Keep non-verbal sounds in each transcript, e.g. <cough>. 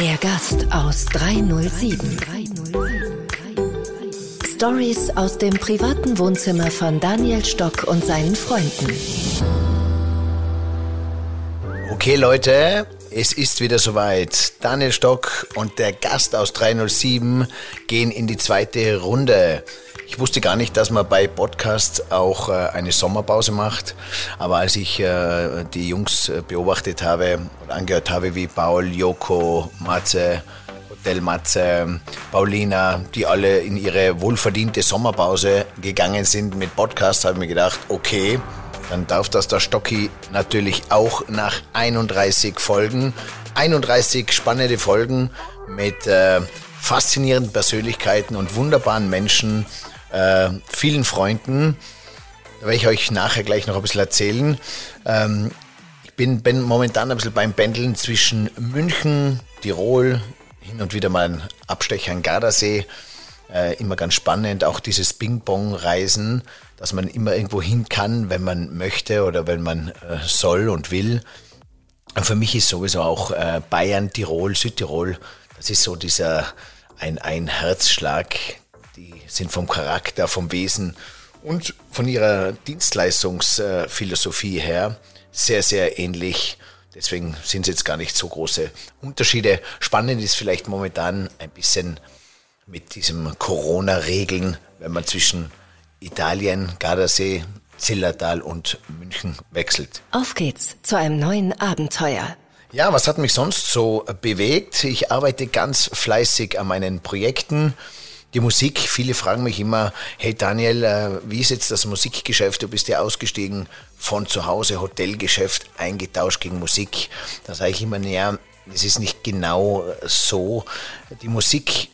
Der Gast aus 307. Stories aus dem privaten Wohnzimmer von Daniel Stock und seinen Freunden. Okay, Leute, es ist wieder soweit. Daniel Stock und der Gast aus 307 gehen in die zweite Runde. Ich wusste gar nicht, dass man bei Podcasts auch äh, eine Sommerpause macht. Aber als ich äh, die Jungs äh, beobachtet habe und angehört habe, wie Paul, Joko, Matze, Hotel Matze, Paulina, die alle in ihre wohlverdiente Sommerpause gegangen sind mit Podcasts, habe ich mir gedacht, okay, dann darf das der Stocki natürlich auch nach 31 Folgen. 31 spannende Folgen mit äh, faszinierenden Persönlichkeiten und wunderbaren Menschen äh, vielen Freunden. Da werde ich euch nachher gleich noch ein bisschen erzählen. Ähm, ich bin, bin momentan ein bisschen beim Pendeln zwischen München, Tirol, hin und wieder mal ein Abstecher an Gardasee. Äh, immer ganz spannend, auch dieses Ping-Pong-Reisen, dass man immer irgendwo hin kann, wenn man möchte oder wenn man äh, soll und will. Und für mich ist sowieso auch äh, Bayern, Tirol, Südtirol, das ist so dieser ein, ein Herzschlag, die sind vom Charakter, vom Wesen und von ihrer Dienstleistungsphilosophie her sehr, sehr ähnlich. Deswegen sind es jetzt gar nicht so große Unterschiede. Spannend ist vielleicht momentan ein bisschen mit diesem Corona-Regeln, wenn man zwischen Italien, Gardasee, Zillertal und München wechselt. Auf geht's zu einem neuen Abenteuer. Ja, was hat mich sonst so bewegt? Ich arbeite ganz fleißig an meinen Projekten die Musik, viele fragen mich immer, hey Daniel, äh, wie ist jetzt das Musikgeschäft? Du bist ja ausgestiegen von zu Hause, Hotelgeschäft, eingetauscht gegen Musik. Da sage ich immer, naja, es ist nicht genau so. Die Musik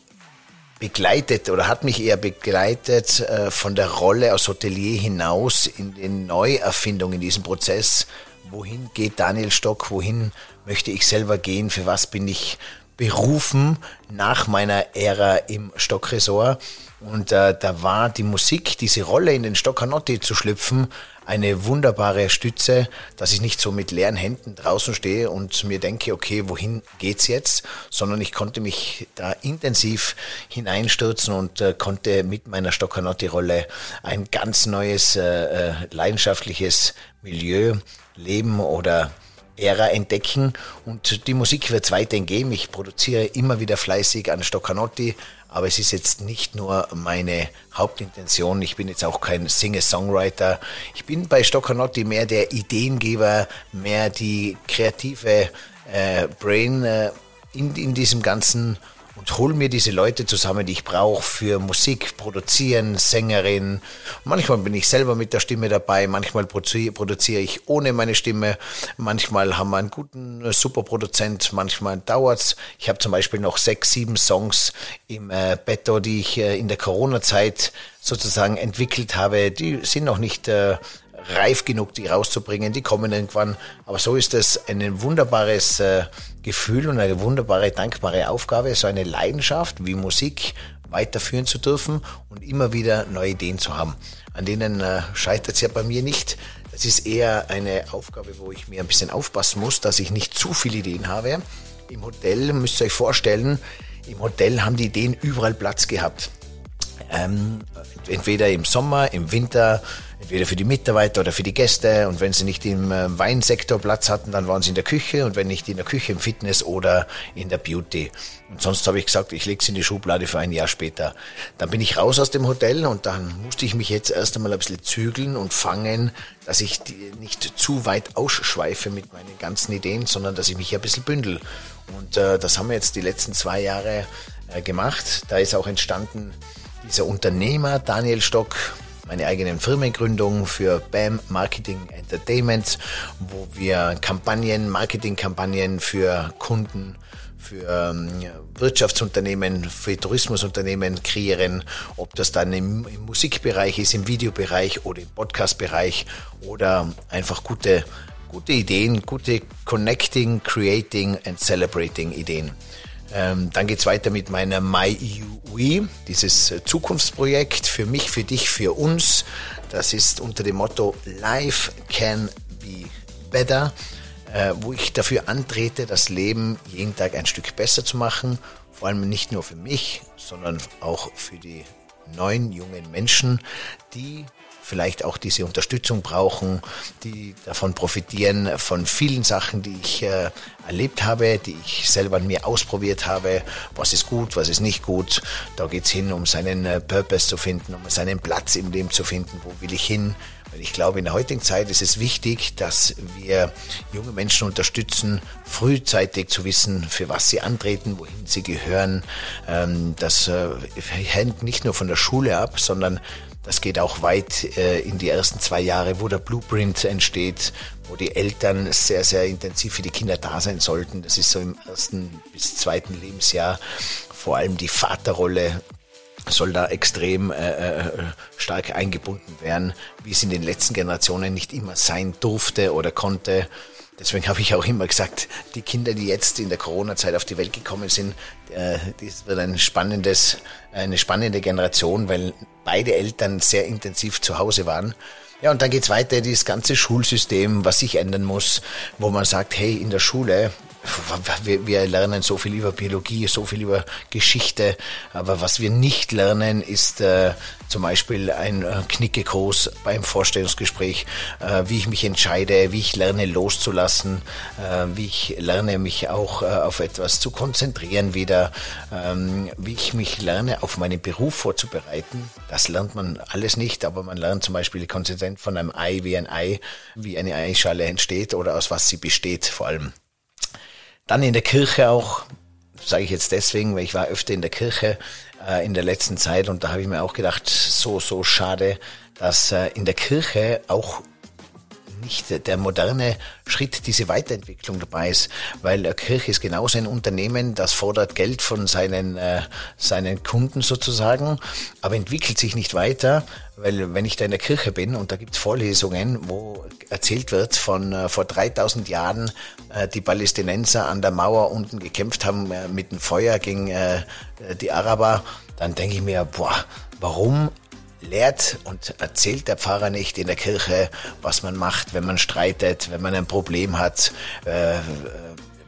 begleitet oder hat mich eher begleitet äh, von der Rolle als Hotelier hinaus in die Neuerfindung in diesem Prozess. Wohin geht Daniel Stock? Wohin möchte ich selber gehen? Für was bin ich berufen nach meiner Ära im Stockresort. Und äh, da war die Musik, diese Rolle in den Stoccanotti zu schlüpfen, eine wunderbare Stütze, dass ich nicht so mit leeren Händen draußen stehe und mir denke, okay, wohin geht's jetzt? Sondern ich konnte mich da intensiv hineinstürzen und äh, konnte mit meiner Stoccanotti-Rolle ein ganz neues, äh, äh leidenschaftliches Milieu leben oder Ära entdecken und die Musik wird es weiterhin geben. Ich produziere immer wieder fleißig an Stoccanotti, aber es ist jetzt nicht nur meine Hauptintention. Ich bin jetzt auch kein Singer-Songwriter. Ich bin bei Stoccanotti mehr der Ideengeber, mehr die kreative äh, Brain äh, in, in diesem ganzen und hol mir diese Leute zusammen, die ich brauche für Musik, Produzieren, Sängerin. Manchmal bin ich selber mit der Stimme dabei, manchmal produziere ich ohne meine Stimme, manchmal haben wir einen guten äh, Superproduzent, manchmal dauert's. Ich habe zum Beispiel noch sechs, sieben Songs im äh, Betto, die ich äh, in der Corona-Zeit sozusagen entwickelt habe. Die sind noch nicht äh, reif genug, die rauszubringen. Die kommen irgendwann. Aber so ist es ein wunderbares äh, Gefühl und eine wunderbare, dankbare Aufgabe, so eine Leidenschaft wie Musik weiterführen zu dürfen und immer wieder neue Ideen zu haben. An denen äh, scheitert es ja bei mir nicht. Das ist eher eine Aufgabe, wo ich mir ein bisschen aufpassen muss, dass ich nicht zu viele Ideen habe. Im Hotel müsst ihr euch vorstellen, im Hotel haben die Ideen überall Platz gehabt. Ähm, entweder im Sommer, im Winter, entweder für die Mitarbeiter oder für die Gäste. Und wenn sie nicht im äh, Weinsektor Platz hatten, dann waren sie in der Küche und wenn nicht in der Küche, im Fitness oder in der Beauty. Und sonst habe ich gesagt, ich lege es in die Schublade für ein Jahr später. Dann bin ich raus aus dem Hotel und dann musste ich mich jetzt erst einmal ein bisschen zügeln und fangen, dass ich nicht zu weit ausschweife mit meinen ganzen Ideen, sondern dass ich mich ein bisschen bündel. Und äh, das haben wir jetzt die letzten zwei Jahre äh, gemacht. Da ist auch entstanden dieser Unternehmer Daniel Stock, meine eigenen Firmengründung für BAM Marketing Entertainment, wo wir Kampagnen, Marketingkampagnen für Kunden, für ähm, Wirtschaftsunternehmen, für Tourismusunternehmen kreieren, ob das dann im, im Musikbereich ist, im Videobereich oder im Podcastbereich oder einfach gute, gute Ideen, gute Connecting, Creating and Celebrating Ideen. Ähm, dann geht's weiter mit meiner My EU We, dieses äh, Zukunftsprojekt für mich, für dich, für uns. Das ist unter dem Motto Life can be better, äh, wo ich dafür antrete, das Leben jeden Tag ein Stück besser zu machen. Vor allem nicht nur für mich, sondern auch für die neuen jungen Menschen, die vielleicht auch diese Unterstützung brauchen, die davon profitieren, von vielen Sachen, die ich äh, erlebt habe, die ich selber an mir ausprobiert habe. Was ist gut, was ist nicht gut. Da geht es hin, um seinen äh, Purpose zu finden, um seinen Platz im Leben zu finden. Wo will ich hin? Ich glaube, in der heutigen Zeit ist es wichtig, dass wir junge Menschen unterstützen, frühzeitig zu wissen, für was sie antreten, wohin sie gehören. Ähm, das äh, hängt nicht nur von der Schule ab, sondern das geht auch weit äh, in die ersten zwei Jahre, wo der Blueprint entsteht, wo die Eltern sehr, sehr intensiv für die Kinder da sein sollten. Das ist so im ersten bis zweiten Lebensjahr. Vor allem die Vaterrolle soll da extrem äh, äh, stark eingebunden werden, wie es in den letzten Generationen nicht immer sein durfte oder konnte. Deswegen habe ich auch immer gesagt, die Kinder, die jetzt in der Corona-Zeit auf die Welt gekommen sind, äh, das wird ein spannendes, eine spannende Generation, weil beide Eltern sehr intensiv zu Hause waren. Ja, und dann geht's weiter, dieses ganze Schulsystem, was sich ändern muss, wo man sagt, hey, in der Schule, wir, wir lernen so viel über Biologie, so viel über Geschichte, aber was wir nicht lernen, ist äh, zum Beispiel ein äh, Knickekurs beim Vorstellungsgespräch, äh, wie ich mich entscheide, wie ich lerne loszulassen, äh, wie ich lerne mich auch äh, auf etwas zu konzentrieren wieder, ähm, wie ich mich lerne auf meinen Beruf vorzubereiten. Das lernt man alles nicht, aber man lernt zum Beispiel die von einem Ei, wie ein Ei, wie eine Eischale entsteht oder aus was sie besteht vor allem. Dann in der Kirche auch, sage ich jetzt deswegen, weil ich war öfter in der Kirche äh, in der letzten Zeit. Und da habe ich mir auch gedacht, so, so schade, dass äh, in der Kirche auch nicht der moderne Schritt, diese Weiterentwicklung dabei ist, weil äh, Kirche ist genauso ein Unternehmen, das fordert Geld von seinen, äh, seinen Kunden sozusagen, aber entwickelt sich nicht weiter, weil wenn ich da in der Kirche bin und da gibt es Vorlesungen, wo erzählt wird von äh, vor 3000 Jahren äh, die Palästinenser an der Mauer unten gekämpft haben äh, mit dem Feuer gegen äh, die Araber, dann denke ich mir, boah, warum lehrt und erzählt der Pfarrer nicht in der Kirche, was man macht, wenn man streitet, wenn man ein Problem hat, äh,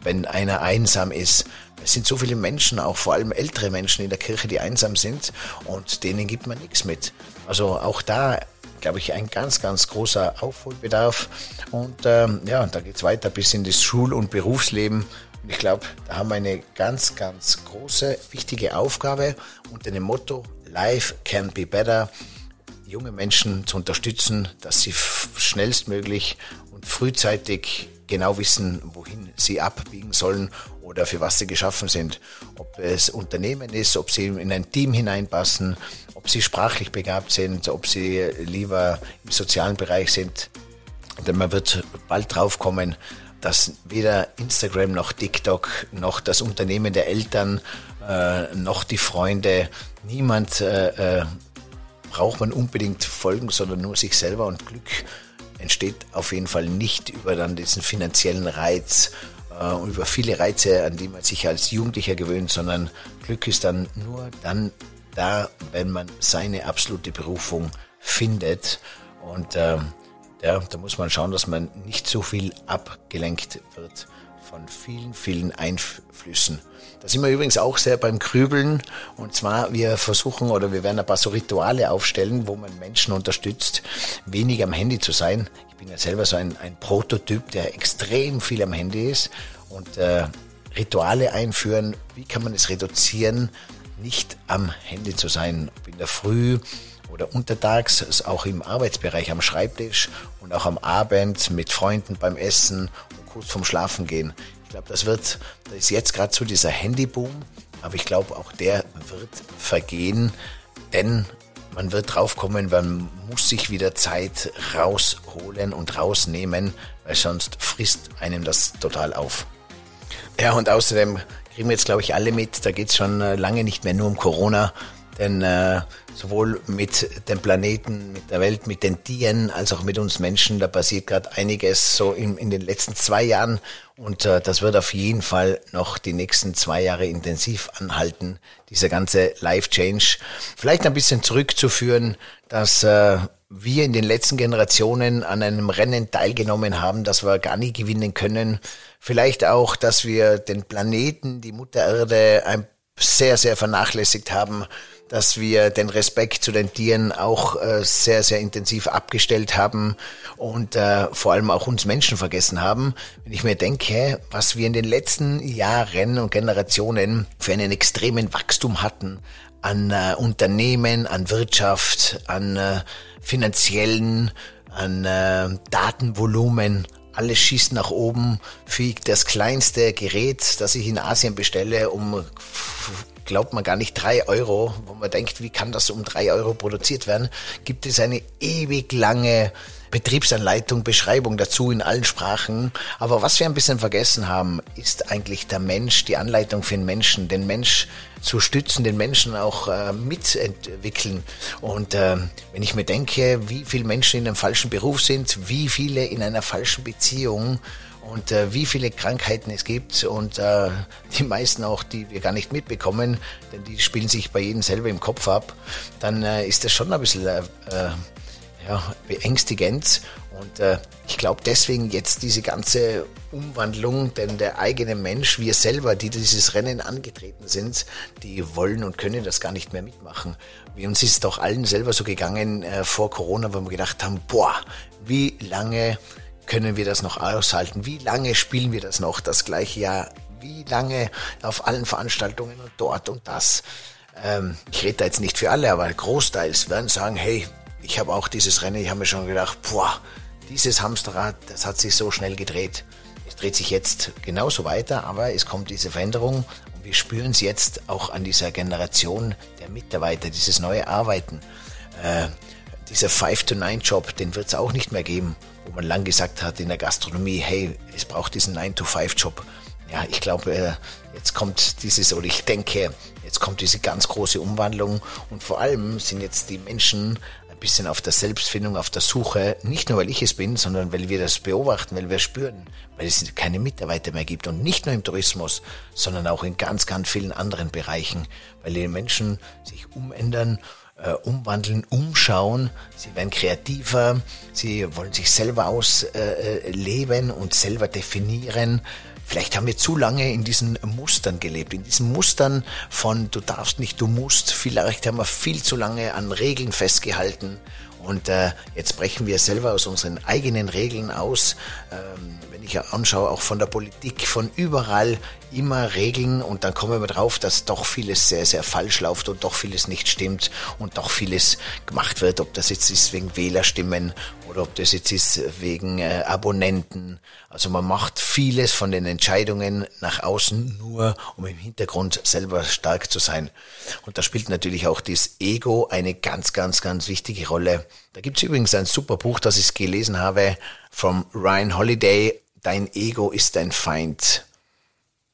wenn einer einsam ist. Es sind so viele Menschen, auch vor allem ältere Menschen in der Kirche, die einsam sind und denen gibt man nichts mit. Also auch da glaube ich, ein ganz, ganz großer Aufholbedarf. Und ähm, ja, da geht es weiter bis in das Schul- und Berufsleben. Und ich glaube, da haben wir eine ganz, ganz große, wichtige Aufgabe unter dem Motto Life can be better, junge Menschen zu unterstützen, dass sie schnellstmöglich und frühzeitig genau wissen, wohin sie abbiegen sollen oder für was sie geschaffen sind. Ob es Unternehmen ist, ob sie in ein Team hineinpassen, ob sie sprachlich begabt sind, ob sie lieber im sozialen Bereich sind. Denn man wird bald drauf kommen, dass weder Instagram noch TikTok noch das Unternehmen der Eltern äh, noch die Freunde, niemand äh, äh, braucht man unbedingt folgen, sondern nur sich selber. Und Glück entsteht auf jeden Fall nicht über dann diesen finanziellen Reiz äh, über viele Reize, an die man sich als Jugendlicher gewöhnt, sondern Glück ist dann nur dann da, wenn man seine absolute Berufung findet. Und ähm, ja, da muss man schauen, dass man nicht so viel abgelenkt wird von vielen, vielen Einflüssen. Da sind wir übrigens auch sehr beim Grübeln. Und zwar, wir versuchen oder wir werden ein paar so Rituale aufstellen, wo man Menschen unterstützt, wenig am Handy zu sein. Ich bin ja selber so ein, ein Prototyp, der extrem viel am Handy ist. Und äh, Rituale einführen, wie kann man es reduzieren, nicht am Handy zu sein. Ob in der Früh, oder untertags, auch im Arbeitsbereich am Schreibtisch und auch am Abend mit Freunden beim Essen und kurz vorm Schlafen gehen. Ich glaube, das wird, da ist jetzt gerade so dieser Handyboom, aber ich glaube, auch der wird vergehen, denn man wird draufkommen, man muss sich wieder Zeit rausholen und rausnehmen, weil sonst frisst einem das total auf. Ja, und außerdem kriegen wir jetzt, glaube ich, alle mit, da geht es schon äh, lange nicht mehr nur um Corona, denn äh, sowohl mit dem Planeten, mit der Welt, mit den Tieren, als auch mit uns Menschen, da passiert gerade einiges so in, in den letzten zwei Jahren. Und äh, das wird auf jeden Fall noch die nächsten zwei Jahre intensiv anhalten, dieser ganze Life Change. Vielleicht ein bisschen zurückzuführen, dass äh, wir in den letzten Generationen an einem Rennen teilgenommen haben, das wir gar nie gewinnen können. Vielleicht auch, dass wir den Planeten, die Mutter Erde, ein sehr, sehr vernachlässigt haben, dass wir den Respekt zu den Tieren auch äh, sehr, sehr intensiv abgestellt haben und äh, vor allem auch uns Menschen vergessen haben. Wenn ich mir denke, was wir in den letzten Jahren und Generationen für einen extremen Wachstum hatten an äh, Unternehmen, an Wirtschaft, an äh, finanziellen, an äh, Datenvolumen, alles schießt nach oben, fliegt das kleinste Gerät, das ich in Asien bestelle, um, glaubt man gar nicht, drei Euro, wo man denkt, wie kann das um drei Euro produziert werden, gibt es eine ewig lange Betriebsanleitung, Beschreibung dazu in allen Sprachen. Aber was wir ein bisschen vergessen haben, ist eigentlich der Mensch, die Anleitung für den Menschen, den Mensch zu stützen, den Menschen auch äh, mitentwickeln. Und äh, wenn ich mir denke, wie viele Menschen in einem falschen Beruf sind, wie viele in einer falschen Beziehung und äh, wie viele Krankheiten es gibt und äh, die meisten auch, die wir gar nicht mitbekommen, denn die spielen sich bei jedem selber im Kopf ab, dann äh, ist das schon ein bisschen äh, äh ja, beängstigend. Und äh, ich glaube deswegen jetzt diese ganze Umwandlung, denn der eigene Mensch, wir selber, die dieses Rennen angetreten sind, die wollen und können das gar nicht mehr mitmachen. Wie uns ist doch allen selber so gegangen äh, vor Corona, wo wir gedacht haben, boah, wie lange können wir das noch aushalten? Wie lange spielen wir das noch das gleiche Jahr? Wie lange auf allen Veranstaltungen und dort und das? Ähm, ich rede da jetzt nicht für alle, aber Großteils werden sagen, hey, ich habe auch dieses Rennen, ich habe mir schon gedacht, boah, dieses Hamsterrad, das hat sich so schnell gedreht. Es dreht sich jetzt genauso weiter, aber es kommt diese Veränderung und wir spüren es jetzt auch an dieser Generation der Mitarbeiter, dieses neue Arbeiten. Äh, dieser 5-to-9-Job, den wird es auch nicht mehr geben, wo man lang gesagt hat in der Gastronomie, hey, es braucht diesen 9-to-5-Job. Ja, ich glaube, äh, jetzt kommt dieses, oder ich denke, jetzt kommt diese ganz große Umwandlung. Und vor allem sind jetzt die Menschen bisschen auf der Selbstfindung, auf der Suche, nicht nur weil ich es bin, sondern weil wir das beobachten, weil wir spüren, weil es keine Mitarbeiter mehr gibt. Und nicht nur im Tourismus, sondern auch in ganz, ganz vielen anderen Bereichen, weil die Menschen sich umändern, äh, umwandeln, umschauen, sie werden kreativer, sie wollen sich selber ausleben äh, und selber definieren. Vielleicht haben wir zu lange in diesen Mustern gelebt, in diesen Mustern von du darfst nicht, du musst. Vielleicht haben wir viel zu lange an Regeln festgehalten und äh, jetzt brechen wir selber aus unseren eigenen Regeln aus. Ähm, wenn ich anschaue, auch von der Politik, von überall immer Regeln und dann kommen wir drauf, dass doch vieles sehr, sehr falsch läuft und doch vieles nicht stimmt und doch vieles gemacht wird, ob das jetzt ist wegen Wählerstimmen oder ob das jetzt ist wegen äh, Abonnenten. Also man macht vieles von den Entscheidungen nach außen nur, um im Hintergrund selber stark zu sein. Und da spielt natürlich auch das Ego eine ganz, ganz, ganz wichtige Rolle. Da gibt es übrigens ein super Buch, das ich gelesen habe, vom Ryan Holiday, Dein Ego ist dein Feind.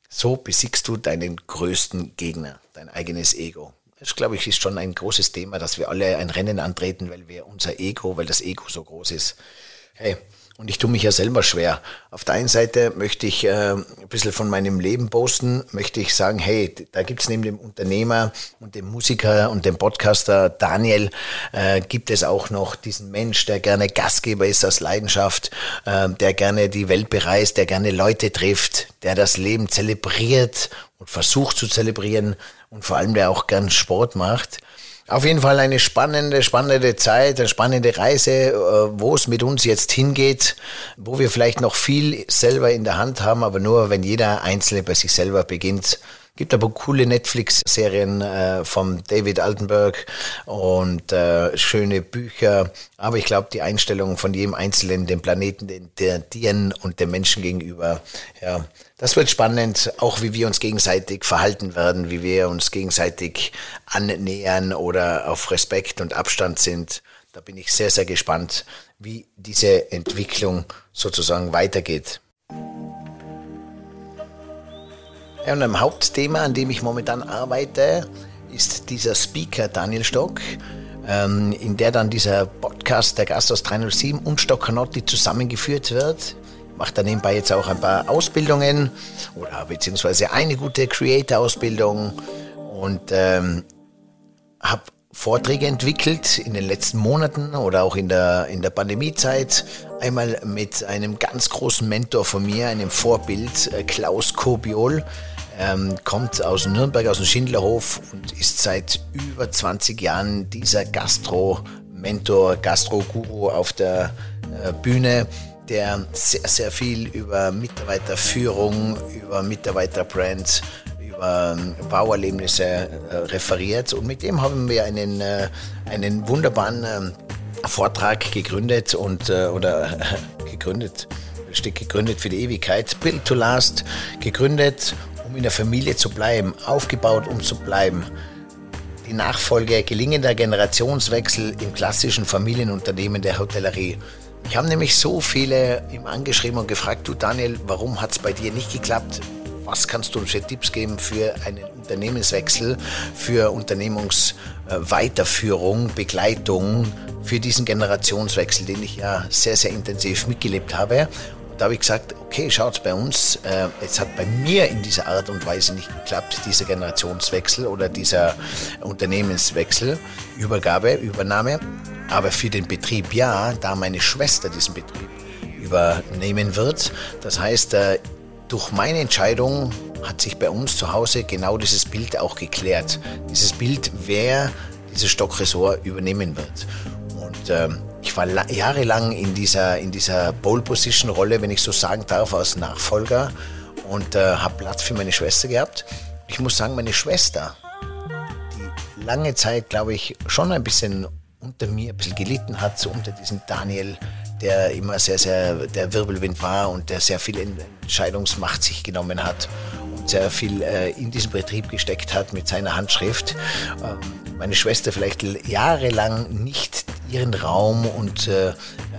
So besiegst du deinen größten Gegner, dein eigenes Ego. Das, glaube ich, ist schon ein großes Thema, dass wir alle ein Rennen antreten, weil wir unser Ego, weil das Ego so groß ist. Hey, und ich tue mich ja selber schwer. Auf der einen Seite möchte ich äh, ein bisschen von meinem Leben posten, möchte ich sagen, hey, da gibt's neben dem Unternehmer und dem Musiker und dem Podcaster Daniel, äh, gibt es auch noch diesen Mensch, der gerne Gastgeber ist aus Leidenschaft, äh, der gerne die Welt bereist, der gerne Leute trifft, der das Leben zelebriert und versucht zu zelebrieren und vor allem der auch gern Sport macht. Auf jeden Fall eine spannende, spannende Zeit, eine spannende Reise, äh, wo es mit uns jetzt hingeht, wo wir vielleicht noch viel selber in der Hand haben, aber nur wenn jeder Einzelne bei sich selber beginnt. Gibt aber coole Netflix-Serien äh, vom David Altenberg und äh, schöne Bücher. Aber ich glaube, die Einstellung von jedem Einzelnen, dem Planeten, den, den Tieren und den Menschen gegenüber, ja, das wird spannend, auch wie wir uns gegenseitig verhalten werden, wie wir uns gegenseitig annähern oder auf Respekt und Abstand sind. Da bin ich sehr, sehr gespannt, wie diese Entwicklung sozusagen weitergeht. Ja, und ein Hauptthema, an dem ich momentan arbeite, ist dieser Speaker Daniel Stock, ähm, in der dann dieser Podcast der Gast aus 307 und Stock Canotti zusammengeführt wird mache da nebenbei jetzt auch ein paar Ausbildungen oder beziehungsweise eine gute Creator-Ausbildung und ähm, habe Vorträge entwickelt in den letzten Monaten oder auch in der, in der Pandemiezeit. Einmal mit einem ganz großen Mentor von mir, einem Vorbild, äh, Klaus Kobiol. Ähm, kommt aus Nürnberg, aus dem Schindlerhof und ist seit über 20 Jahren dieser Gastro-Mentor, Gastro-Guru auf der äh, Bühne, der sehr, sehr viel über Mitarbeiterführung, über Mitarbeiterbrands, über ähm, Bauerlebnisse äh, referiert. Und mit dem haben wir einen, äh, einen wunderbaren ähm, Vortrag gegründet und äh, oder <laughs> gegründet, steht gegründet für die Ewigkeit, Build to Last, gegründet, um in der Familie zu bleiben, aufgebaut, um zu bleiben. Die Nachfolge gelingender Generationswechsel im klassischen Familienunternehmen der Hotellerie. Ich habe nämlich so viele ihm angeschrieben und gefragt, du Daniel, warum hat es bei dir nicht geklappt? Was kannst du uns für Tipps geben für einen Unternehmenswechsel, für Unternehmungsweiterführung, Begleitung, für diesen Generationswechsel, den ich ja sehr, sehr intensiv mitgelebt habe? Da habe ich gesagt, okay, schaut bei uns, äh, es hat bei mir in dieser Art und Weise nicht geklappt, dieser Generationswechsel oder dieser Unternehmenswechsel, Übergabe, Übernahme. Aber für den Betrieb ja, da meine Schwester diesen Betrieb übernehmen wird. Das heißt, äh, durch meine Entscheidung hat sich bei uns zu Hause genau dieses Bild auch geklärt. Dieses Bild, wer dieses Stockressort übernehmen wird. Und ähm, ich war jahrelang in dieser, in dieser Pole-Position-Rolle, wenn ich so sagen darf, als Nachfolger und äh, habe Platz für meine Schwester gehabt. Ich muss sagen, meine Schwester, die lange Zeit, glaube ich, schon ein bisschen unter mir ein bisschen gelitten hat, so unter diesem Daniel, der immer sehr, sehr der Wirbelwind war und der sehr viel Entscheidungsmacht sich genommen hat sehr viel äh, in diesen Betrieb gesteckt hat mit seiner Handschrift. Ähm, meine Schwester vielleicht jahrelang nicht ihren Raum und äh,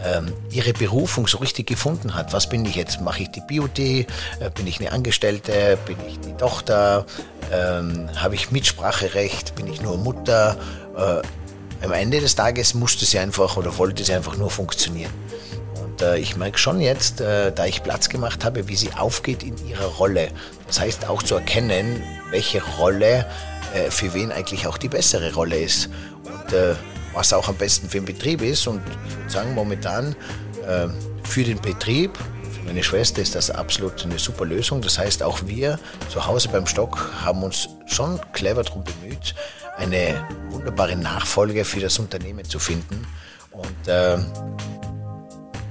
ähm, ihre Berufung so richtig gefunden hat. Was bin ich jetzt? Mache ich die Beauty? Äh, bin ich eine Angestellte? Bin ich die Tochter? Ähm, Habe ich Mitspracherecht? Bin ich nur Mutter? Äh, am Ende des Tages musste sie einfach oder wollte sie einfach nur funktionieren. Äh, ich merke schon jetzt, äh, da ich Platz gemacht habe, wie sie aufgeht in ihrer Rolle. Das heißt auch zu erkennen, welche Rolle äh, für wen eigentlich auch die bessere Rolle ist. Und äh, was auch am besten für den Betrieb ist. Und ich würde sagen, momentan äh, für den Betrieb, für meine Schwester ist das absolut eine super Lösung. Das heißt, auch wir zu Hause beim Stock haben uns schon clever darum bemüht, eine wunderbare Nachfolge für das Unternehmen zu finden. Und äh,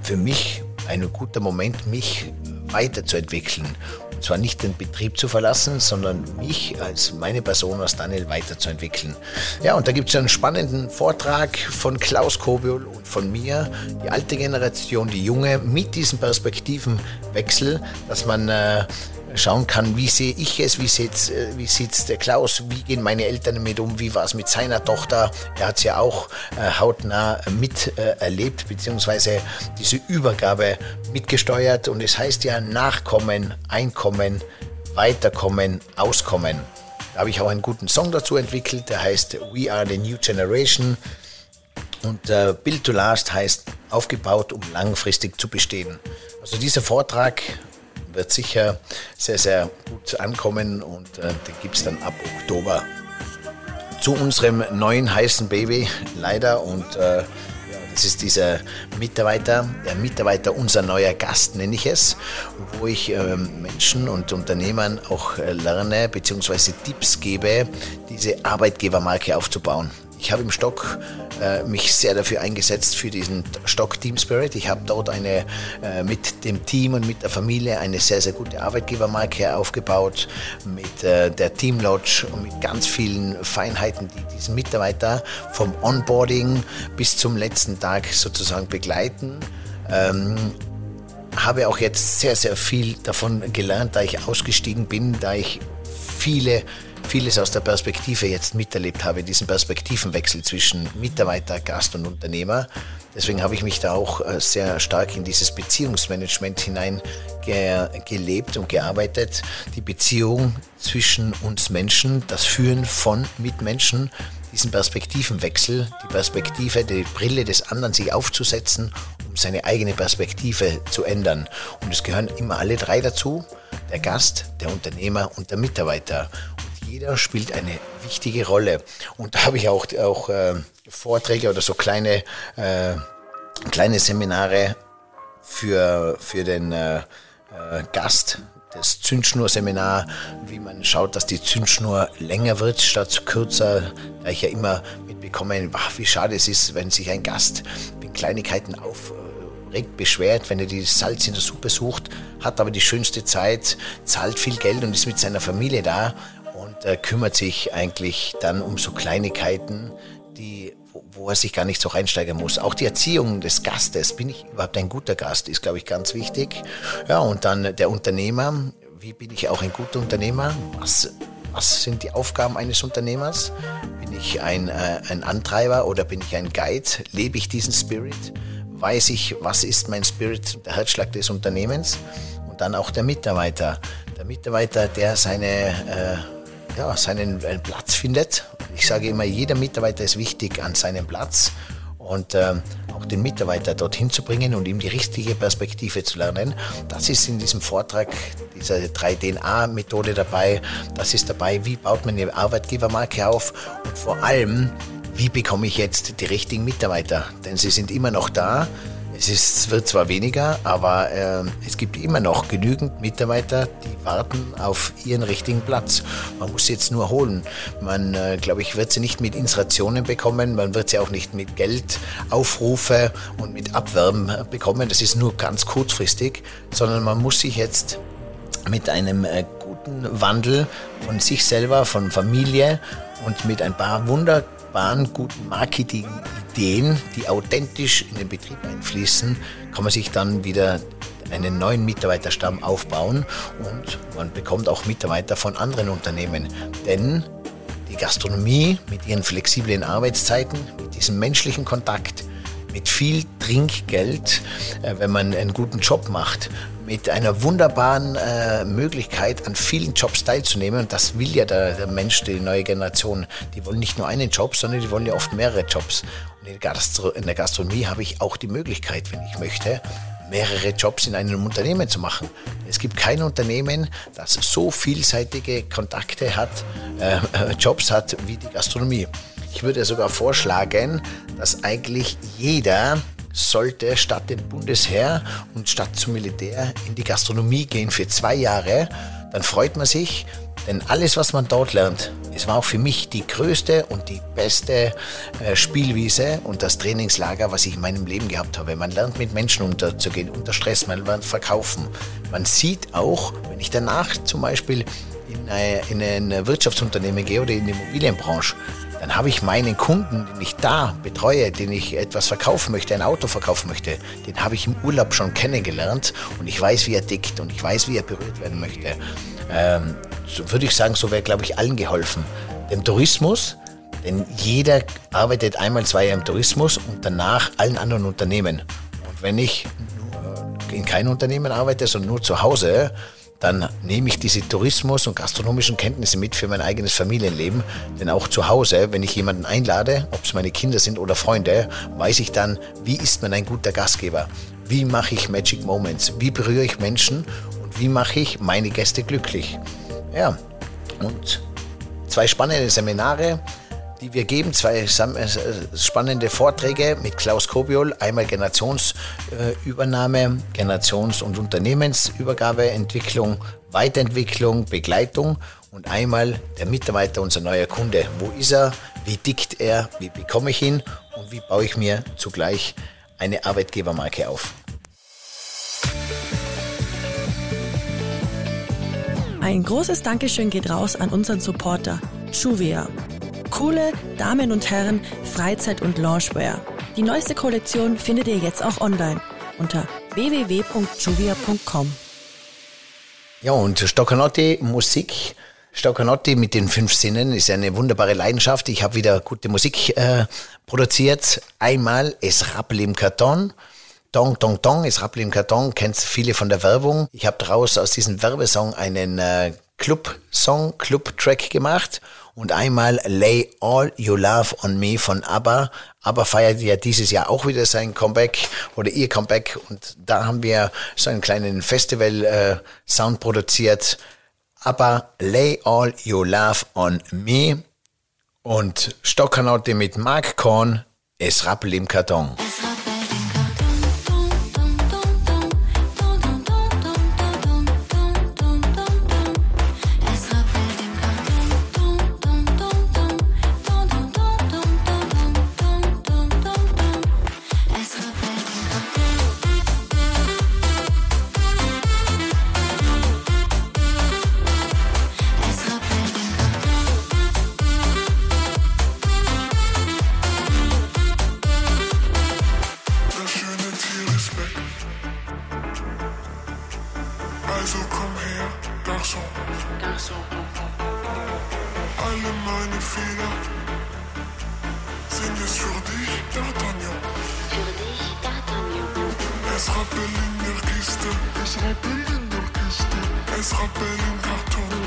für mich ein guter Moment, mich weiterzuentwickeln. Und zwar nicht den Betrieb zu verlassen, sondern mich als meine Person, als Daniel weiterzuentwickeln. Ja, und da gibt es einen spannenden Vortrag von Klaus Kobiol und von mir, die alte Generation, die junge, mit diesem Perspektivenwechsel, dass man äh, schauen kann, wie sehe ich es, wie sieht äh, wie sieht's der Klaus, wie gehen meine Eltern damit um, wie war es mit seiner Tochter. Er hat es ja auch äh, hautnah miterlebt, äh, beziehungsweise diese Übergabe mitgesteuert. Und es heißt ja Nachkommen, Einkommen, Weiterkommen, Auskommen. Da habe ich auch einen guten Song dazu entwickelt, der heißt We Are the New Generation. Und äh, Build to Last heißt aufgebaut, um langfristig zu bestehen. Also dieser Vortrag wird sicher sehr, sehr gut ankommen und äh, den gibt es dann ab Oktober zu unserem neuen heißen Baby, leider. Und äh, das ist dieser Mitarbeiter, der Mitarbeiter, unser neuer Gast nenne ich es, wo ich äh, Menschen und Unternehmern auch äh, lerne bzw. Tipps gebe, diese Arbeitgebermarke aufzubauen. Ich habe im Stock äh, mich sehr dafür eingesetzt für diesen Stock Team Spirit. Ich habe dort eine äh, mit dem Team und mit der Familie eine sehr sehr gute Arbeitgebermarke aufgebaut mit äh, der Team Lodge und mit ganz vielen Feinheiten, die diesen Mitarbeiter vom Onboarding bis zum letzten Tag sozusagen begleiten. Ähm, habe auch jetzt sehr sehr viel davon gelernt, da ich ausgestiegen bin, da ich viele vieles aus der Perspektive jetzt miterlebt habe, diesen Perspektivenwechsel zwischen Mitarbeiter, Gast und Unternehmer. Deswegen habe ich mich da auch äh, sehr stark in dieses Beziehungsmanagement hinein gelebt und gearbeitet. Die Beziehung zwischen uns Menschen, das Führen von Mitmenschen, diesen Perspektivenwechsel, die Perspektive, die Brille des anderen sich aufzusetzen, um seine eigene Perspektive zu ändern. Und es gehören immer alle drei dazu, der Gast, der Unternehmer und der Mitarbeiter jeder spielt eine wichtige Rolle. Und da habe ich auch, auch äh, Vorträge oder so kleine, äh, kleine Seminare für, für den äh, äh Gast, das Zündschnurseminar, wie man schaut, dass die Zündschnur länger wird statt kürzer, da ich ja immer mitbekomme, ach, wie schade es ist, wenn sich ein Gast mit Kleinigkeiten aufregt, beschwert, wenn er die Salz in der Suppe sucht, hat aber die schönste Zeit, zahlt viel Geld und ist mit seiner Familie da und äh, kümmert sich eigentlich dann um so Kleinigkeiten, die wo er sich gar nicht so reinsteigern muss. Auch die Erziehung des Gastes, bin ich überhaupt ein guter Gast, ist, glaube ich, ganz wichtig. Ja, und dann der Unternehmer, wie bin ich auch ein guter Unternehmer? Was, was sind die Aufgaben eines Unternehmers? Bin ich ein, äh, ein Antreiber oder bin ich ein Guide? Lebe ich diesen Spirit? Weiß ich, was ist mein Spirit, der Herzschlag des Unternehmens? Und dann auch der Mitarbeiter. Der Mitarbeiter, der seine, äh, ja, seinen äh, Platz findet ich sage immer, jeder Mitarbeiter ist wichtig an seinem Platz und ähm, auch den Mitarbeiter dorthin zu bringen und ihm die richtige Perspektive zu lernen. Das ist in diesem Vortrag dieser 3DNA-Methode dabei. Das ist dabei, wie baut man eine Arbeitgebermarke auf und vor allem, wie bekomme ich jetzt die richtigen Mitarbeiter? Denn sie sind immer noch da. Es ist, wird zwar weniger, aber äh, es gibt immer noch genügend Mitarbeiter, die warten auf ihren richtigen Platz. Man muss sie jetzt nur holen. Man, äh, glaube ich, wird sie nicht mit Inspirationen bekommen, man wird sie auch nicht mit Geld, Aufrufe und mit Abwerben bekommen. Das ist nur ganz kurzfristig, sondern man muss sich jetzt mit einem äh, guten Wandel von sich selber, von Familie und mit ein paar Wunder wunderbaren, guten Marketing-Ideen, die authentisch in den Betrieb einfließen, kann man sich dann wieder einen neuen Mitarbeiterstamm aufbauen und man bekommt auch Mitarbeiter von anderen Unternehmen. Denn die Gastronomie mit ihren flexiblen Arbeitszeiten, mit diesem menschlichen Kontakt, mit viel Trinkgeld, äh, wenn man einen guten Job macht, mit einer wunderbaren äh, Möglichkeit, an vielen Jobs teilzunehmen. Und das will ja der, der, Mensch, die neue Generation. Die wollen nicht nur einen Job, sondern die wollen ja oft mehrere Jobs. Und in der, Gastro in der Gastronomie habe ich auch die Möglichkeit, wenn ich möchte, mehrere Jobs in einem Unternehmen zu machen. Es gibt kein Unternehmen, das so vielseitige Kontakte hat, äh, äh Jobs hat wie die Gastronomie. Ich würde sogar vorschlagen, dass eigentlich jeder sollte statt dem Bundesheer und statt zum Militär in die Gastronomie gehen für zwei Jahre. Dann freut man sich, denn alles, was man dort lernt, es war auch für mich die größte und die beste äh, Spielwiese und das Trainingslager, was ich in meinem Leben gehabt habe. Man lernt mit Menschen unterzugehen, unter Stress, man lernt verkaufen. Man sieht auch, wenn ich danach zum Beispiel in, äh, in ein Wirtschaftsunternehmen gehe oder in die Immobilienbranche, dann habe ich meinen Kunden, den ich da betreue, den ich etwas verkaufen möchte, ein Auto verkaufen möchte, den habe ich im Urlaub schon kennengelernt und ich weiß, wie er tickt und ich weiß, wie er berührt werden möchte. Ähm, so würde ich sagen, so wäre, glaube ich, allen geholfen. Dem Tourismus, denn jeder arbeitet einmal, zwei Jahre im Tourismus und danach allen anderen Unternehmen. Und wenn ich in keinem Unternehmen arbeite, sondern nur zu Hause, dann nehme ich diese Tourismus- und gastronomischen Kenntnisse mit für mein eigenes Familienleben. Denn auch zu Hause, wenn ich jemanden einlade, ob es meine Kinder sind oder Freunde, weiß ich dann, wie ist man ein guter Gastgeber? Wie mache ich Magic Moments? Wie berühre ich Menschen? Und wie mache ich meine Gäste glücklich? Ja, und zwei spannende Seminare die wir geben. Zwei äh, spannende Vorträge mit Klaus Kobiol. Einmal Generationsübernahme, Generations- und Unternehmensübergabe, Entwicklung, Weiterentwicklung, Begleitung und einmal der Mitarbeiter, unser neuer Kunde. Wo ist er? Wie tickt er? Wie bekomme ich ihn? Und wie baue ich mir zugleich eine Arbeitgebermarke auf? Ein großes Dankeschön geht raus an unseren Supporter, Juvia. Coole Damen und Herren Freizeit- und Loungewear. Die neueste Kollektion findet ihr jetzt auch online unter www.juvia.com. Ja, und Stoccanotti Musik. Stoccanotti mit den fünf Sinnen ist eine wunderbare Leidenschaft. Ich habe wieder gute Musik äh, produziert. Einmal Es rappel im Karton. Dong, dong, dong, es rappel im Karton, kennt viele von der Werbung. Ich habe daraus aus diesem Werbesong einen äh, Club-Song, Club-Track gemacht und einmal Lay All Your Love on Me von ABBA. ABBA feiert ja dieses Jahr auch wieder sein Comeback oder ihr Comeback und da haben wir so einen kleinen Festival-Sound produziert. aber Lay All Your Love on Me und Stockernote mit Mark Korn, Es rappelt im Karton. Alle meine Fehler sind jetzt für dich, D'Artagnan. Dich, D'Artagnan. Es rappelle une Kiste. Es rappelle une Kiste. Es rappelle carton.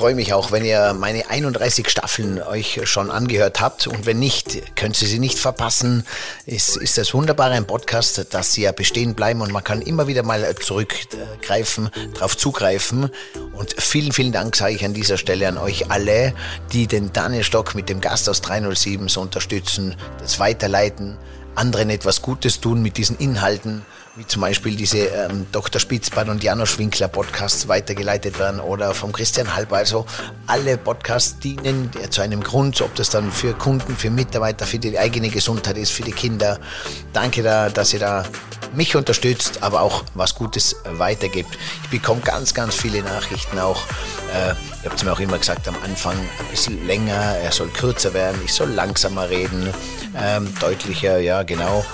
Freue mich auch, wenn ihr meine 31 Staffeln euch schon angehört habt. Und wenn nicht, könnt ihr sie nicht verpassen. Es ist das Wunderbare im Podcast, dass sie ja bestehen bleiben und man kann immer wieder mal zurückgreifen, darauf zugreifen. Und vielen, vielen Dank sage ich an dieser Stelle an euch alle, die den Daniel Stock mit dem Gast aus 307 so unterstützen, das Weiterleiten, anderen etwas Gutes tun mit diesen Inhalten wie zum Beispiel diese ähm, Dr. Spitzbart und Janosch Winkler Podcasts weitergeleitet werden oder vom Christian Halber. Also alle Podcasts dienen zu einem Grund, ob das dann für Kunden, für Mitarbeiter, für die eigene Gesundheit ist, für die Kinder. Danke da, dass ihr da mich unterstützt, aber auch was Gutes weitergibt. Ich bekomme ganz, ganz viele Nachrichten auch. Äh, ihr habt es mir auch immer gesagt, am Anfang ein bisschen länger, er soll kürzer werden, ich soll langsamer reden, ähm, deutlicher, ja genau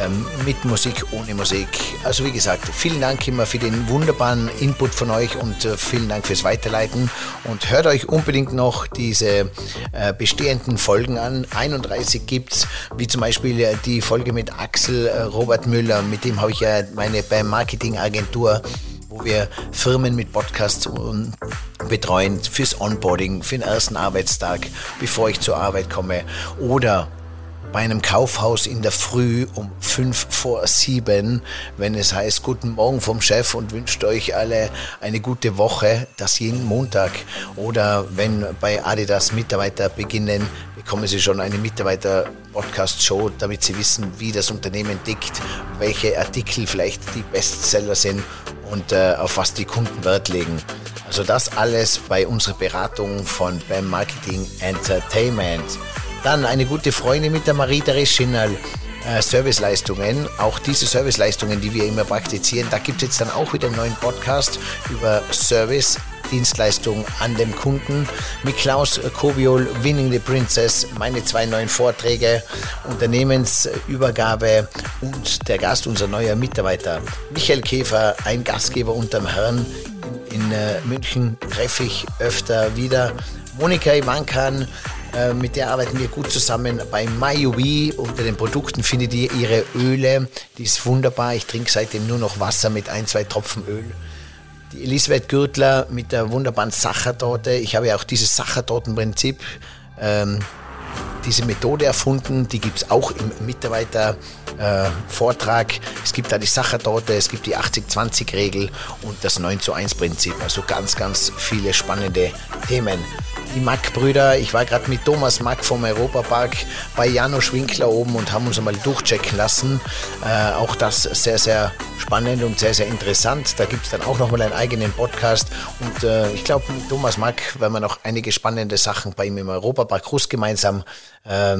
ähm, mit Musik, ohne Musik. Also wie gesagt, vielen Dank immer für den wunderbaren Input von euch und äh, vielen Dank fürs Weiterleiten. Und hört euch unbedingt noch diese äh, bestehenden Folgen an. 31 gibt's, wie zum Beispiel äh, die Folge mit Axel äh, Robert Müller, mit dem habe ich ja meine beim Marketingagentur wo wir Firmen mit Podcasts betreuen fürs Onboarding, für den ersten Arbeitstag, bevor ich zur Arbeit komme. Oder bei einem Kaufhaus in der Früh um fünf vor sieben, wenn es heißt Guten Morgen vom Chef und wünscht euch alle eine gute Woche, das jeden Montag. Oder wenn bei Adidas Mitarbeiter beginnen, bekommen sie schon eine Mitarbeiter-Podcast-Show, damit sie wissen, wie das Unternehmen tickt, welche Artikel vielleicht die Bestseller sind und äh, auf was die Kunden Wert legen. Also das alles bei unserer Beratung von BAM Marketing Entertainment. Dann eine gute Freundin mit der Marie-Therese Schinnal. Äh, Serviceleistungen, auch diese Serviceleistungen, die wir immer praktizieren, da gibt es jetzt dann auch wieder einen neuen Podcast über Service, Dienstleistung an dem Kunden. Mit Klaus Kobiol, Winning the Princess, meine zwei neuen Vorträge, Unternehmensübergabe und der Gast, unser neuer Mitarbeiter. Michael Käfer, ein Gastgeber unterm Herrn in, äh, München, treffe ich öfter wieder. Monika Ivankan, mit der arbeiten wir gut zusammen. Bei MyUV unter den Produkten findet ihr ihre Öle. Die ist wunderbar. Ich trinke seitdem nur noch Wasser mit ein, zwei Tropfen Öl. Die Elisabeth Gürtler mit der wunderbaren Sachertorte. Ich habe ja auch dieses Sachertortenprinzip, ähm, diese Methode erfunden. Die gibt es auch im Mitarbeitervortrag. Äh, es gibt da die Sachertorte, es gibt die 80-20-Regel und das 9 zu 1 Prinzip. Also ganz, ganz viele spannende Themen die Mack-Brüder. Ich war gerade mit Thomas Mack vom Europapark bei Janusz Winkler oben und haben uns einmal durchchecken lassen. Äh, auch das sehr, sehr spannend und sehr, sehr interessant. Da gibt es dann auch nochmal einen eigenen Podcast. Und äh, ich glaube, mit Thomas Mack werden wir noch einige spannende Sachen bei ihm im Europapark Russ gemeinsam äh,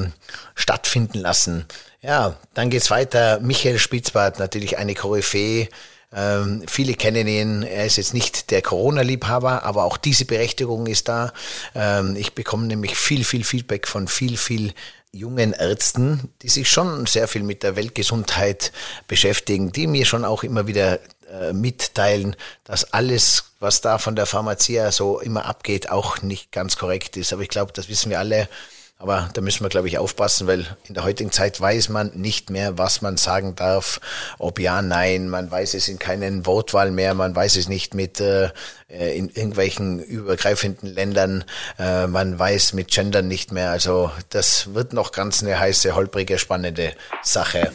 stattfinden lassen. Ja, dann geht's weiter. Michael Spitzbart, natürlich eine Koryphäe Ähm, viele kennen ihn. Er ist jetzt nicht der Corona-Liebhaber, aber auch diese Berechtigung ist da. Ähm, ich bekomme nämlich viel, viel Feedback von viel, viel jungen Ärzten, die sich schon sehr viel mit der Weltgesundheit beschäftigen, die mir schon auch immer wieder äh, mitteilen, dass alles, was da von der Pharmazie so immer abgeht, auch nicht ganz korrekt ist. Aber ich glaube, das wissen wir alle. Aber da müssen wir, glaube ich, aufpassen, weil in der heutigen Zeit weiß man nicht mehr, was man sagen darf, ob ja, nein, man weiß es in keinen Wortwahl mehr, man weiß es nicht mit äh, in irgendwelchen übergreifenden Ländern, äh, man weiß mit Gendern nicht mehr. Also das wird noch ganz eine heiße, holprige, spannende Sache.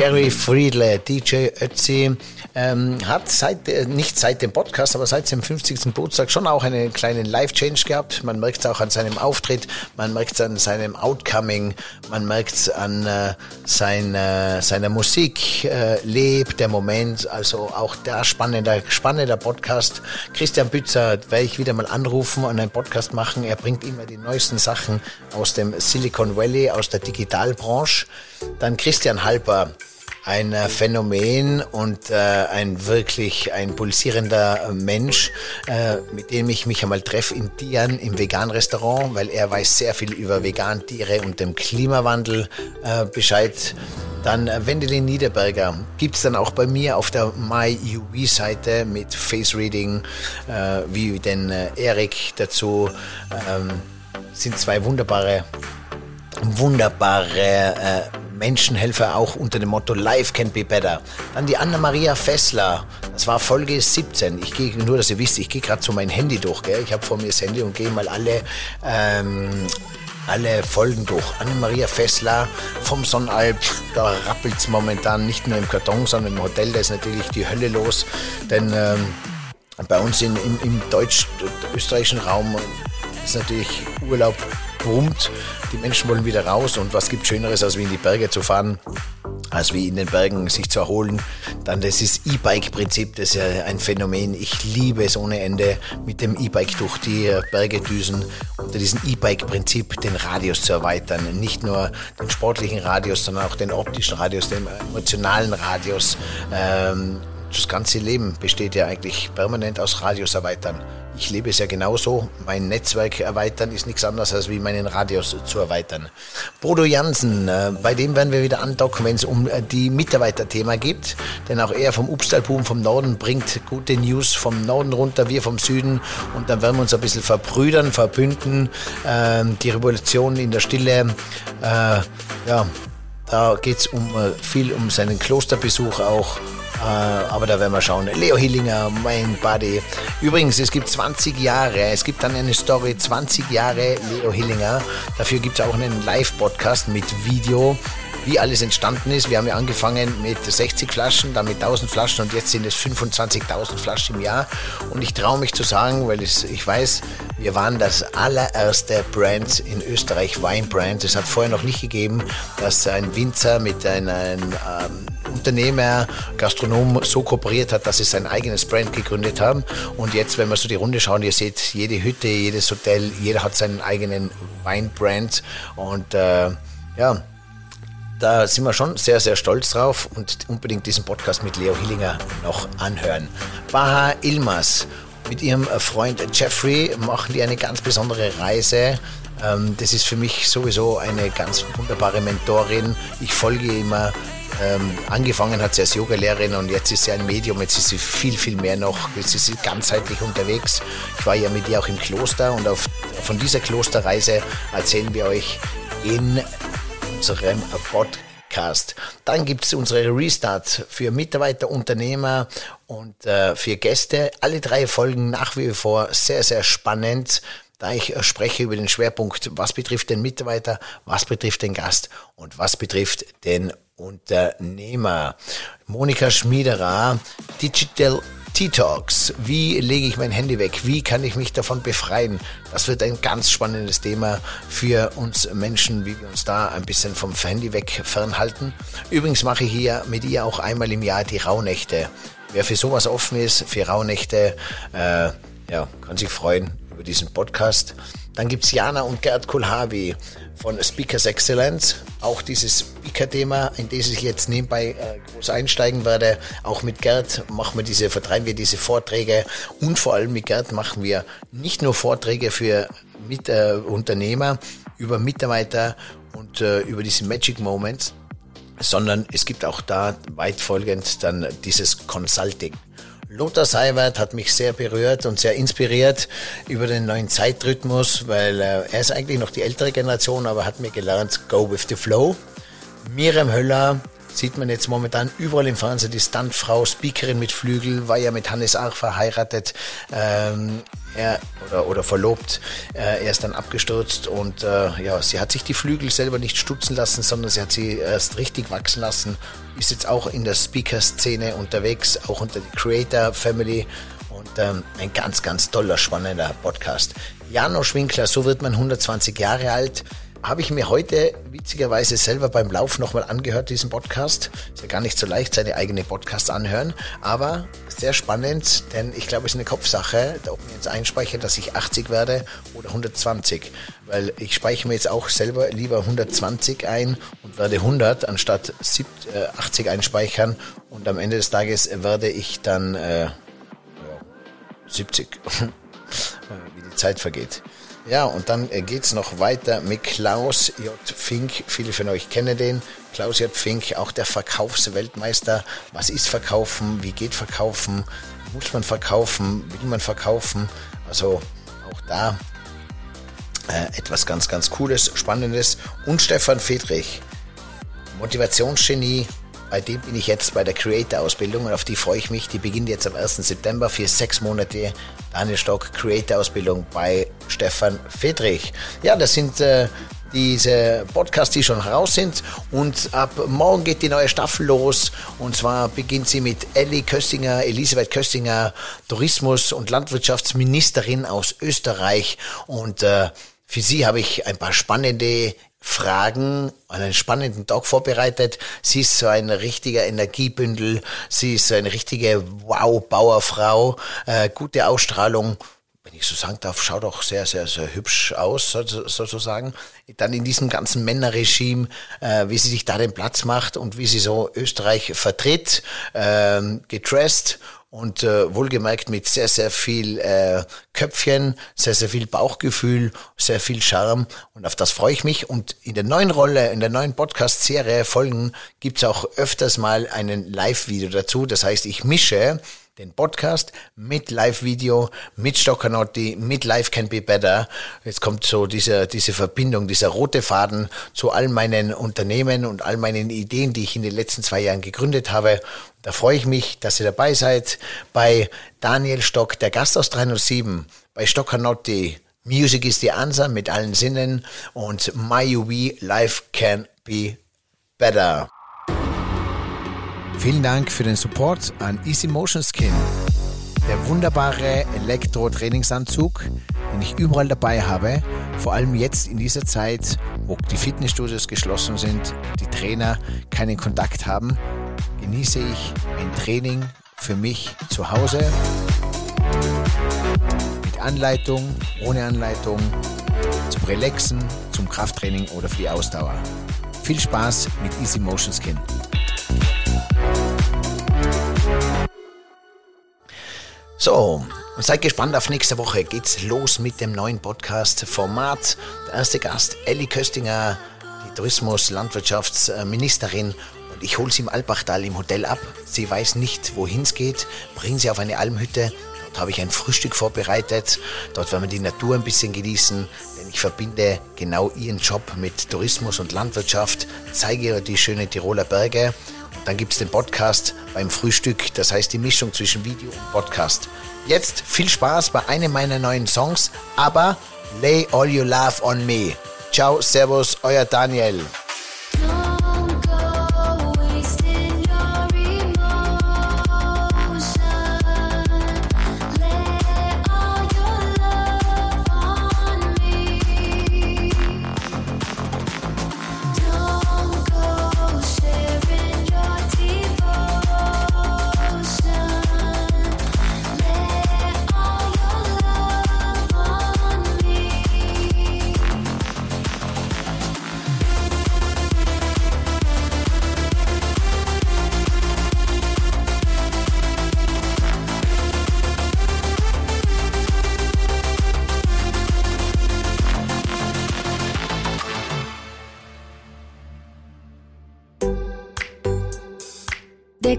Gary Friedle, DJ Ötzi, ähm, hat seit, äh, nicht seit dem Podcast, aber seit seinem 50. Geburtstag schon auch einen kleinen Life-Change gehabt. Man merkt es auch an seinem Auftritt, man merkt es an seinem Outcoming, man merkt es an äh, seiner, seiner Musik, äh, lebt der Moment, also auch der spannender, spannender Podcast. Christian Bützer werde ich wieder mal anrufen und einen Podcast machen. Er bringt immer die neuesten Sachen aus dem Silicon Valley, aus der Digitalbranche. Dann Christian Halper, ein äh, Phänomen und äh, ein wirklich ein pulsierender Mensch, äh, mit dem ich mich einmal treffe in Dian im Vegan-Restaurant, weil er weiß sehr viel über Vegantiere und dem Klimawandel äh, Bescheid. Dann äh, Wendelin Niederberger gibt's dann auch bei mir auf der MyUV-Seite mit Face Reading, äh, wie denn äh, Erik dazu. Ähm, sind zwei wunderbare, wunderbare äh, Menschenhelfer auch unter dem Motto Life can be better. Dann die Anna-Maria Fessler, das war Folge 17. Ich gehe, nur dass ihr wisst, ich gehe gerade so mein Handy durch, gell? ich habe vor mir das Handy und gehe mal alle, ähm, alle Folgen durch. Anna-Maria Fessler vom Sonnenalp, da rappelt es momentan nicht nur im Karton, sondern im Hotel, da ist natürlich die Hölle los, denn ähm, bei uns in, im, im deutsch-österreichischen Raum ist natürlich Urlaub brummt. Die Menschen wollen wieder raus und was gibt Schöneres, als wie in die Berge zu fahren, als wie in den Bergen sich zu erholen. Dann das ist E-Bike-Prinzip, das ist ja ein Phänomen. Ich liebe es ohne Ende, mit dem E-Bike durch die Berge düsen, unter diesem E-Bike-Prinzip den Radius zu erweitern. Nicht nur den sportlichen Radius, sondern auch den optischen Radius, den emotionalen Radius. Ähm, das ganze Leben besteht ja eigentlich permanent aus Radius erweitern. Ich lebe es ja genauso. Mein Netzwerk erweitern ist nichts anderes, als wie meinen Radius zu erweitern. Bodo Jansen, äh, bei dem werden wir wieder andocken, wenn es um äh, die Mitarbeiterthema geht. Denn auch er vom Upstalboom vom Norden bringt gute News vom Norden runter, wir vom Süden. Und dann werden wir uns ein bisschen verbrüdern, verbünden. Ähm, die Revolution in der Stille, äh, ja, da geht es um, viel um seinen Klosterbesuch auch aber da werden wir schauen. Leo Hillinger, mein Buddy. Übrigens, es gibt 20 Jahre, es gibt dann eine Story, 20 Jahre Leo Hillinger. Dafür gibt es auch einen Live-Podcast mit Video wie alles entstanden ist. Wir haben ja angefangen mit 60 Flaschen, dann mit 1000 Flaschen und jetzt sind es 25.000 Flaschen im Jahr. Und ich traue mich zu sagen, weil es, ich weiß, wir waren das allererste Brand in Österreich, Weinbrand. Es hat vorher noch nicht gegeben, dass ein Winzer mit einem ähm, Unternehmer, Gastronom so kooperiert hat, dass sie sein eigenes Brand gegründet haben. Und jetzt, wenn wir so die Runde schauen, ihr seht, jede Hütte, jedes Hotel, jeder hat seinen eigenen Weinbrand. Und äh, ja, da sind wir schon sehr, sehr stolz drauf und unbedingt diesen Podcast mit Leo Hillinger noch anhören. Baha Ilmas mit ihrem Freund Jeffrey machen die eine ganz besondere Reise. Ähm, das ist für mich sowieso eine ganz wunderbare Mentorin. Ich folge immer. Ähm, angefangen hat sie als Yogalehrerin und jetzt ist sie ein Medium, jetzt ist sie viel, viel mehr noch, jetzt ist sie ganzheitlich unterwegs. Ich war ja mit ihr auch im Kloster und auf, von dieser Klosterreise erzählen wir euch in unserem Podcast. Dann gibt es unsere Restart für Mitarbeiter, Unternehmer und äh, für Gäste. Alle drei Folgen nach wie vor sehr, sehr spannend da ich äh, spreche über den Schwerpunkt, was betrifft den Mitarbeiter, was betrifft den Gast und was betrifft den Unternehmer. Monika Schmiederer, Digital T-Talks. Wie lege ich mein Handy weg? Wie kann ich mich davon befreien? Das wird ein ganz spannendes Thema für uns Menschen, wie wir uns da ein bisschen vom Handy weg fernhalten. Übrigens mache ich hier mit ihr auch einmal im Jahr die Rauhnächte. Wer für sowas offen ist, für Rauhnächte, äh, ja, kann sich freuen über diesen Podcast. Dann gibt's Jana und Gerd Kulhavi von Speakers Excellence. Auch dieses Speaker-Thema, in das ich jetzt nebenbei äh, groß einsteigen werde. Auch mit Gerd machen wir diese, vertreiben wir diese Vorträge und vor allem mit Gerd machen wir nicht nur Vorträge für mit, äh, Unternehmer über Mitarbeiter und äh, über diese Magic Moments, sondern es gibt auch da weit folgend dann dieses Consulting. Lothar Seiwert hat mich sehr berührt und sehr inspiriert über den neuen Zeitrhythmus, weil äh, er ist eigentlich noch die ältere Generation, aber hat mir gelernt, go with the flow. Miriam Höller sieht man jetzt momentan überall im Fernsehen, die Stuntfrau, Speakerin mit Flügel, war ja mit Hannes Arch verheiratet ähm, er, oder, oder verlobt. Äh, er ist dann abgestürzt und äh, ja, sie hat sich die Flügel selber nicht stutzen lassen, sondern sie hat sie erst richtig wachsen lassen. Ist jetzt auch in der Speaker-Szene unterwegs, auch unter die Creator-Family und ähm, ein ganz, ganz toller, spannender Podcast. Janosch Winkler, so wird man 120 Jahre alt habe ich mir heute witzigerweise selber beim Lauf nochmal angehört, diesen Podcast. Ist ja gar nicht so leicht, seine eigene Podcasts anhören, aber sehr spannend, denn ich glaube, es ist eine Kopfsache, ob ich jetzt einspeichere, dass ich 80 werde oder 120, weil ich speichere mir jetzt auch selber lieber 120 ein und werde 100 anstatt 80 äh, einspeichern und am Ende des Tages werde ich dann äh, 70, <laughs> wie die Zeit vergeht. Ja, und dann äh, geht's noch weiter mit Klaus J. Fink. Viele von euch kennen den. Klaus J. Fink, auch der Verkaufsweltmeister. Was ist Verkaufen? Wie geht Verkaufen? Muss man verkaufen? Will man verkaufen? Also auch da äh, etwas ganz, ganz Cooles, Spannendes. Und Stefan Friedrich, Motivationsgenie, bei dem bin ich jetzt bei der Creator-Ausbildung und auf die freue ich mich. Die beginnt jetzt am 1. September für sechs Monate. Daniel Stock Creator-Ausbildung bei Stefan Friedrich. Ja, das sind äh, diese Podcasts, die schon raus sind. Und ab morgen geht die neue Staffel los. Und zwar beginnt sie mit Elli Köstinger, Elisabeth Köstinger, Tourismus- und Landwirtschaftsministerin aus Österreich. Und äh, für sie habe ich ein paar spannende Fragen, einen spannenden Talk vorbereitet. Sie ist so ein richtiger Energiebündel, sie ist so eine richtige Wow-Bauerfrau, äh, gute Ausstrahlung. Wenn ich so sagen darf, schaut auch sehr, sehr, sehr hübsch aus, sozusagen. Dann in diesem ganzen Männerregime, äh, wie sie sich da den Platz macht und wie sie so Österreich vertritt, äh, gedresst und äh, wohlgemerkt mit sehr, sehr viel äh, Köpfchen, sehr, sehr viel Bauchgefühl, sehr viel Charme und auf das freue ich mich. Und in der neuen Rolle, in der neuen Podcast-Serie Folgen gibt's auch öfters mal einen Live-Video dazu. Das heißt, ich mische den Podcast mit Live-Video, mit Stoccanotti, mit Live Can Be Better. Jetzt kommt so diese, diese Verbindung, dieser rote Faden zu all meinen Unternehmen und all meinen Ideen, die ich in den letzten zwei Jahren gegründet habe. Da freue ich mich, dass ihr dabei seid bei Daniel Stock, der Gast aus 307, bei Stoccanotti, Music is the Answer mit allen Sinnen und My UV Life Can Be Better. Vielen Dank für den Support an Easy Motion Skin. Der wunderbare Elektro-Trainingsanzug, den ich überall dabei habe, vor allem jetzt in dieser Zeit, wo die Fitnessstudios geschlossen sind, die Trainer keinen Kontakt haben, genieße ich ein Training für mich zu Hause mit Anleitung, ohne Anleitung, zum Relaxen, zum Krafttraining oder für die Ausdauer. Viel Spaß mit Easy Motion Skin. So, seid gespannt auf nächste Woche. Geht's los mit dem neuen Podcast-Format. Der erste Gast, Elli Köstinger, die Tourismus-Landwirtschaftsministerin. Und ich hole sie im Alpachtal im Hotel ab. Sie weiß nicht, wohin es geht. Bringen sie auf eine Almhütte. Dort habe ich ein Frühstück vorbereitet. Dort werden wir die Natur ein bisschen genießen. Denn ich verbinde genau ihren Job mit Tourismus und Landwirtschaft. Zeige ihr die schönen Tiroler Berge dann gibt es den Podcast beim Frühstück, das heißt die Mischung zwischen Video und Podcast. Jetzt viel Spaß bei einem meiner neuen Songs, aber Lay All Your Love on Me. Ciao, Servus, euer Daniel.